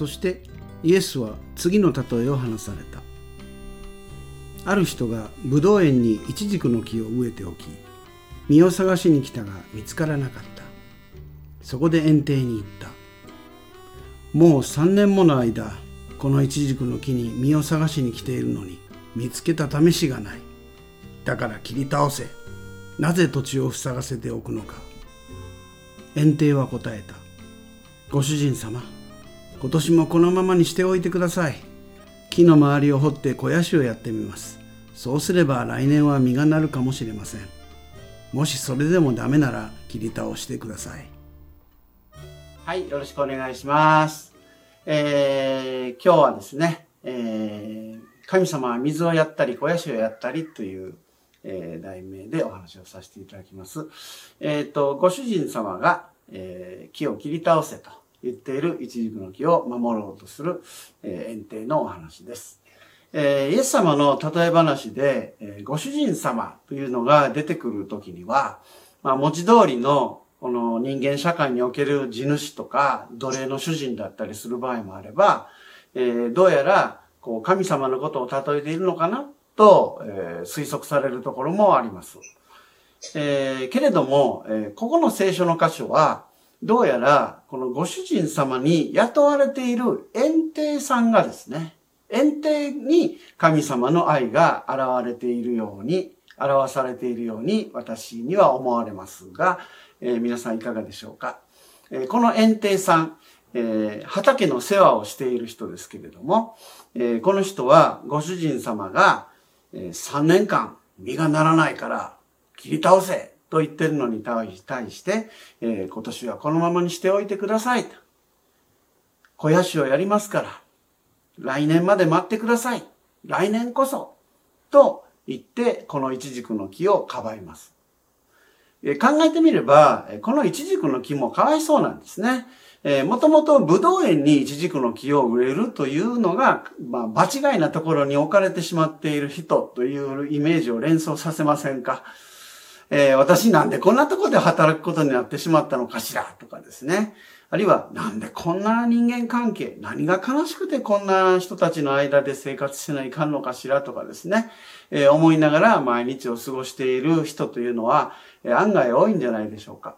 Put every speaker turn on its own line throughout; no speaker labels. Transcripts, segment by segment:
そしてイエスは次の例えを話された。ある人がブドウ園にイチジクの木を植えておき実を探しに来たが見つからなかった。そこで園庭に行った。もう3年もの間このイチジクの木に実を探しに来ているのに見つけた試しがない。だから切り倒せ。なぜ土地を塞がせておくのか。園庭は答えた。ご主人様今年もこのままにしておいてください。木の周りを掘って肥やしをやってみます。そうすれば来年は実がなるかもしれません。もしそれでもダメなら切り倒してください。はいよろしくお願いします。えー、今日はですね、えー、神様は水をやったり肥やしをやったりというえー、題名でお話をさせていただきます。えっ、ー、と、ご主人様が、えー、木を切り倒せと。言っている一軸の木を守ろうとする、えー、園庭のお話です。えー、イエス様の例え話で、えー、ご主人様というのが出てくるときには、まあ、文字通りのこの人間社会における地主とか奴隷の主人だったりする場合もあれば、えー、どうやらこう神様のことを例えているのかなと、えー、推測されるところもあります。えー、けれども、えー、ここの聖書の箇所は、どうやら、このご主人様に雇われている園庭さんがですね、園庭に神様の愛が現れているように、表されているように私には思われますが、えー、皆さんいかがでしょうか？えー、この園庭さん、えー、畑の世話をしている人ですけれども、え、この人はご主人様が、えー、3年間実がならないから切り倒せと言ってるのに対して、えー、今年はこのままにしておいてくださいと。肥やしをやりますから、来年まで待ってください。来年こそ。と言って、このイチジクの木をかばいます。えー、考えてみれば、このイチジクの木もかわいそうなんですね。えー、もともとブドウ園にイチジクの木を植えるというのが、まあ、場違いなところに置かれてしまっている人というイメージを連想させませんか？えー、私なんでこんなとこで働くことになってしまったのかしらとかですね。あるいは、なんでこんな人間関係、何が悲しくてこんな人たちの間で生活しないかんのかしらとかですね、えー、思いながら毎日を過ごしている人というのは、えー、案外多いんじゃないでしょうか。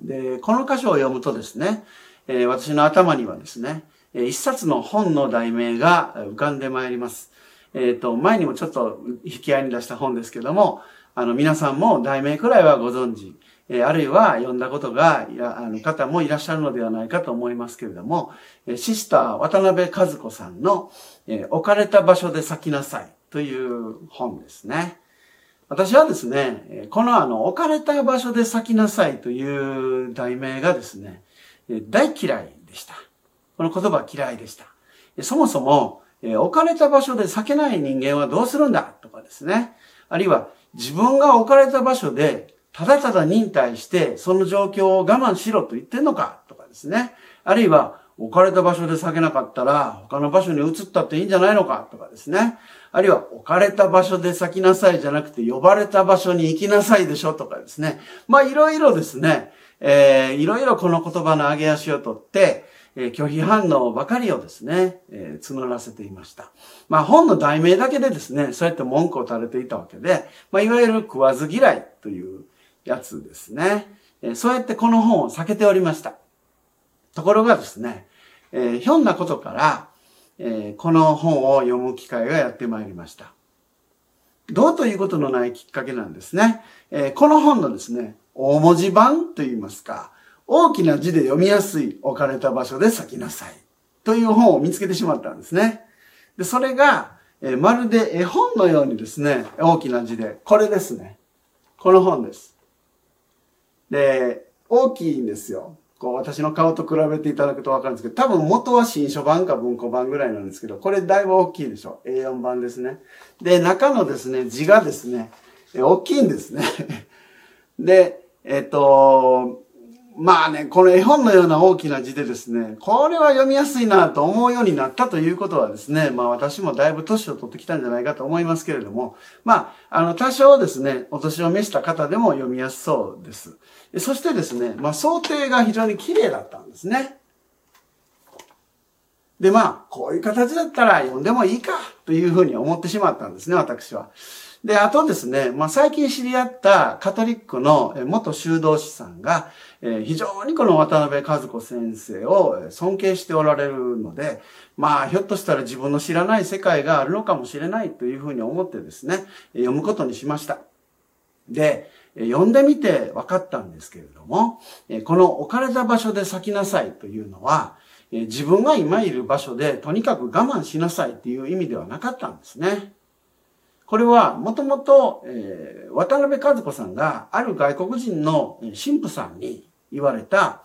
で、この箇所を読むとですね、えー、私の頭にはですね、一冊の本の題名が浮かんでまいります。えっ、ー、と、前にもちょっと引き合いに出した本ですけども、あの、皆さんも題名くらいはご存知、えあるいは読んだことが、あの、方もいらっしゃるのではないかと思いますけれども、えシスター渡辺和子さんの、え置かれた場所で咲きなさいという本ですね。私はですね、このあの、置かれた場所で咲きなさいという題名がですね、大嫌いでした。この言葉嫌いでした。そもそも、置かれた場所で咲けない人間はどうするんだとかですね。あるいは、自分が置かれた場所で、ただただ忍耐して、その状況を我慢しろと言ってんのかとかですね。あるいは、置かれた場所で避けなかったら、他の場所に移ったっていいんじゃないのかとかですね。あるいは、置かれた場所で咲きなさいじゃなくて、呼ばれた場所に行きなさいでしょとかですね。まあ、いろいろですね、えー、いろいろこの言葉の上げ足をとって、えー、拒否反応ばかりをですね、えー、募らせていました。まあ本の題名だけでですね、そうやって文句を垂れていたわけで、まあいわゆる食わず嫌いというやつですね。えー、そうやってこの本を避けておりました。ところがですね、えー、ひょんなことから、えー、この本を読む機会がやってまいりました。どうということのないきっかけなんですね。えー、この本のですね、大文字版といいますか、大きな字で読みやすい置かれた場所で咲きなさい。という本を見つけてしまったんですね。で、それが、え、まるで絵本のようにですね、大きな字で、これですね。この本です。で、大きいんですよ。こう、私の顔と比べていただくとわかるんですけど、多分元は新書版か文庫版ぐらいなんですけど、これだいぶ大きいでしょ。A4 版ですね。で、中のですね、字がですね、大きいんですね。で、えっと、まあね、この絵本のような大きな字でですね、これは読みやすいなと思うようになったということはですね、まあ私もだいぶ年を取ってきたんじゃないかと思いますけれども、まあ、あの、多少ですね、お年を召した方でも読みやすそうです。そしてですね、まあ想定が非常に綺麗だったんですね。で、まあ、こういう形だったら読んでもいいかというふうに思ってしまったんですね、私は。で、あとですね、まあ、最近知り合ったカトリックの元修道士さんが、え非常にこの渡辺和子先生を尊敬しておられるので、まあ、ひょっとしたら自分の知らない世界があるのかもしれないというふうに思ってですね、読むことにしました。で、読んでみて分かったんですけれども、この置かれた場所で咲きなさいというのは、自分が今いる場所でとにかく我慢しなさいっていう意味ではなかったんですね。これはもともとえ渡辺和子さんがある外国人の神父さんに言われた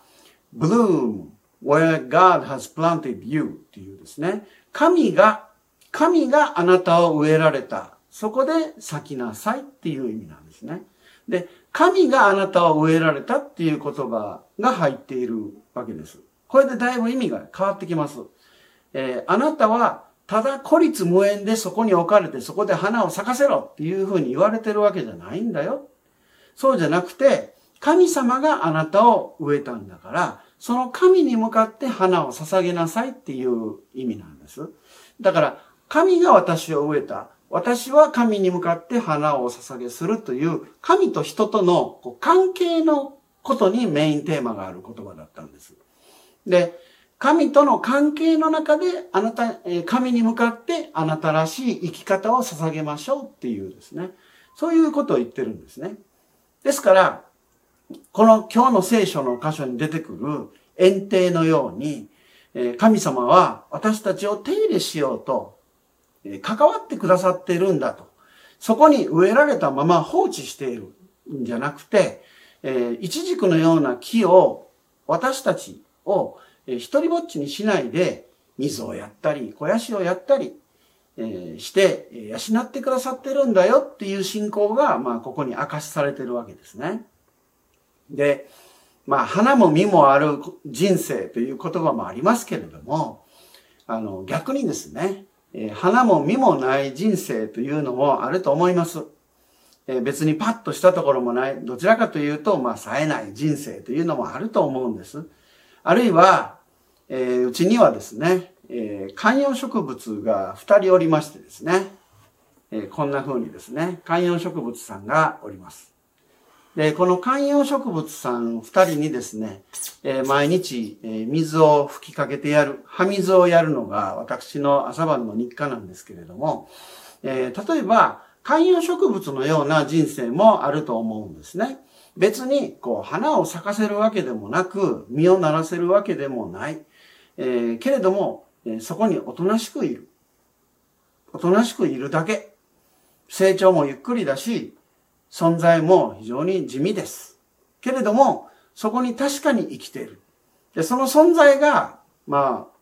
bloom where God has planted you っていうですね。神が、神があなたを植えられた。そこで咲きなさいっていう意味なんですね。で、神があなたを植えられたっていう言葉が入っているわけです。これでだいぶ意味が変わってきます。えー、あなたはただ孤立無縁でそこに置かれてそこで花を咲かせろっていうふうに言われてるわけじゃないんだよ。そうじゃなくて、神様があなたを植えたんだから、その神に向かって花を捧げなさいっていう意味なんです。だから、神が私を植えた。私は神に向かって花を捧げするという、神と人との関係のことにメインテーマがある言葉だったんです。で、神との関係の中で、あなた、神に向かってあなたらしい生き方を捧げましょうっていうですね。そういうことを言ってるんですね。ですから、この今日の聖書の箇所に出てくる園庭のように、神様は私たちを手入れしようと関わってくださっているんだと。そこに植えられたまま放置しているんじゃなくて、えイチジクのような木を私たちを一人ぼっちにしないで水をやったり、肥やしをやったり、えして養ってくださってるんだよっていう信仰が、まあ、ここに明かしされてるわけですね。で、まあ、花も実もある人生という言葉もありますけれども、あの、逆にですね、え花も実もない人生というのもあると思います。え別にパッとしたところもない、どちらかというと、まあ、冴えない人生というのもあると思うんです。あるいは、えー、うちにはですね、えー、観葉植物が二人おりましてですね、えー、こんな風にですね、観葉植物さんがおります。で、この観葉植物さん二人にですね、えー、毎日、え、水を吹きかけてやる、葉水をやるのが私の朝晩の日課なんですけれども、え、例えば、観葉植物のような人生もあると思うんですね。別に、こう、花を咲かせるわけでもなく、実をならせるわけでもない。えー、けれども、えそこにおとなしくいる。おとなしくいるだけ。成長もゆっくりだし、存在も非常に地味です。けれども、そこに確かに生きている。で、その存在が、まあ、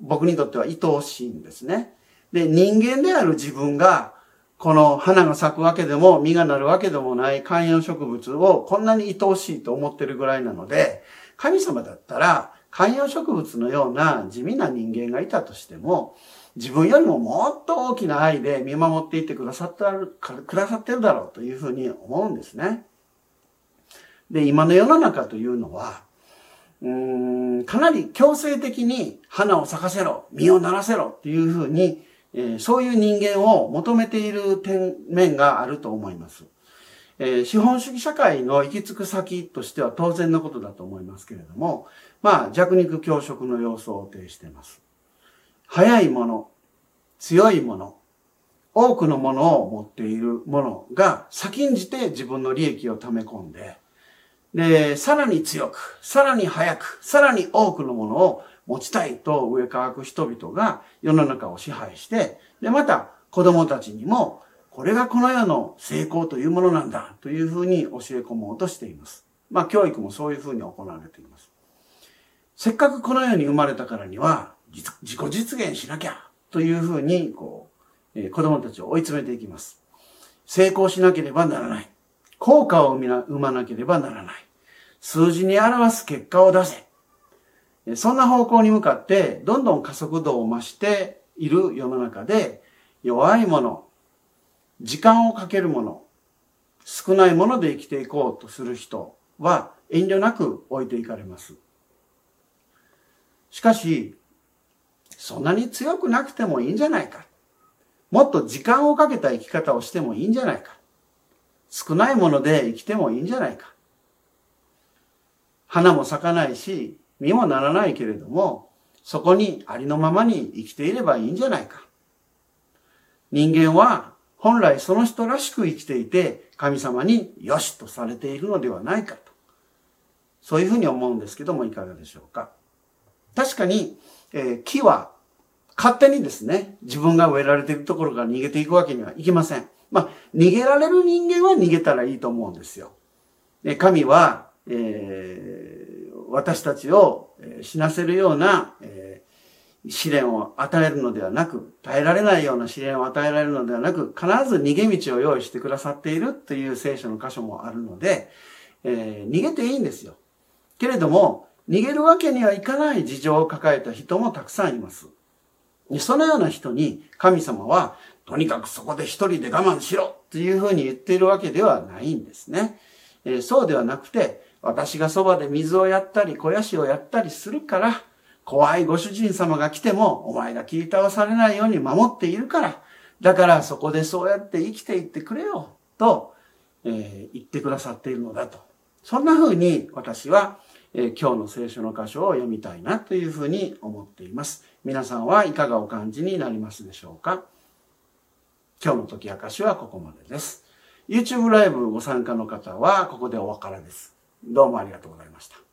僕にとっては愛おしいんですね。で、人間である自分が、この花が咲くわけでも、実がなるわけでもない観葉植物をこんなに愛おしいと思ってるぐらいなので、神様だったら、観葉植物のような地味な人間がいたとしても、自分よりももっと大きな愛で見守っていてくださってる、くださってるだろうというふうに思うんですね。で、今の世の中というのは、うーん、かなり強制的に花を咲かせろ、実をならせろっていうふうに、えー、そういう人間を求めている点、面があると思います。えー、資本主義社会の行き着く先としては当然のことだと思いますけれども、まあ、弱肉強食の様相を呈しています。早いもの、強いもの、多くのものを持っているものが先んじて自分の利益を溜め込んで、で、さらに強く、さらに早く、さらに多くのものを持ちたいと上かく人々が世の中を支配して、で、また子供たちにも、これがこの世の成功というものなんだというふうに教え込もうとしています。まあ、教育もそういうふうに行われています。せっかくこの世に生まれたからには、自己実現しなきゃというふうに、こう、えー、子供たちを追い詰めていきます。成功しなければならない。効果を生まなければならない。数字に表す結果を出せ。そんな方向に向かって、どんどん加速度を増している世の中で、弱いもの、時間をかけるもの、少ないもので生きていこうとする人は遠慮なく置いていかれます。しかし、そんなに強くなくてもいいんじゃないか。もっと時間をかけた生き方をしてもいいんじゃないか。少ないもので生きてもいいんじゃないか。花も咲かないし、実もならないけれども、そこにありのままに生きていればいいんじゃないか。人間は本来その人らしく生きていて、神様によしとされているのではないかと。そういうふうに思うんですけども、いかがでしょうか。確かに、えー、木は勝手にですね、自分が植えられているところから逃げていくわけにはいきません。まあ、逃げられる人間は逃げたらいいと思うんですよ。で神は、えー、私たちを死なせるような、え、試練を与えるのではなく、耐えられないような試練を与えられるのではなく、必ず逃げ道を用意してくださっているという聖書の箇所もあるので、えー、逃げていいんですよ。けれども、逃げるわけにはいかない事情を抱えた人もたくさんいます。そのような人に神様は、とにかくそこで一人で我慢しろっていうふうに言っているわけではないんですね。えー、そうではなくて、私がそばで水をやったり、肥やしをやったりするから、怖いご主人様が来ても、お前が聞いたわされないように守っているから、だからそこでそうやって生きていってくれよ、と、えー、言ってくださっているのだと。そんな風に私は、えー、今日の聖書の箇所を読みたいなというふうに思っています。皆さんはいかがお感じになりますでしょうか？今日の時明かしはここまでです。YouTube ライブご参加の方はここでお別れです。どうもありがとうございました。